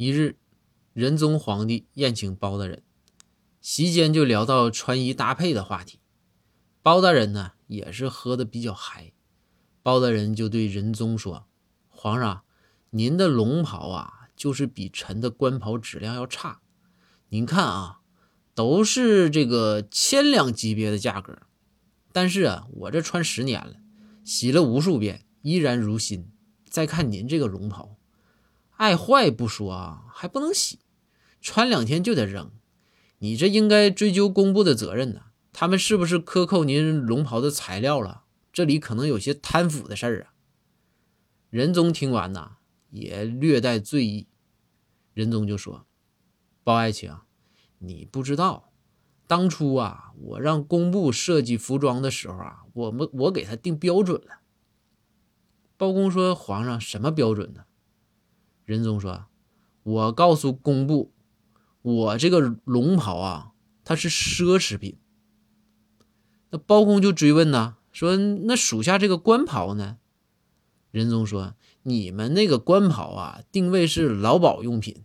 一日，仁宗皇帝宴请包大人，席间就聊到穿衣搭配的话题。包大人呢，也是喝的比较嗨。包大人就对仁宗说：“皇上，您的龙袍啊，就是比臣的官袍质量要差。您看啊，都是这个千两级别的价格，但是啊，我这穿十年了，洗了无数遍，依然如新。再看您这个龙袍，爱坏不说啊，还不能洗，穿两天就得扔。你这应该追究工部的责任呢。他们是不是克扣您龙袍的材料了？”这里可能有些贪腐的事儿啊！仁宗听完呐，也略带醉意。仁宗就说：“包爱卿，你不知道，当初啊，我让工部设计服装的时候啊，我们我给他定标准了。”包公说：“皇上，什么标准呢？”仁宗说：“我告诉工部，我这个龙袍啊，它是奢侈品。”那包公就追问呢。说那属下这个官袍呢？仁宗说：“你们那个官袍啊，定位是劳保用品，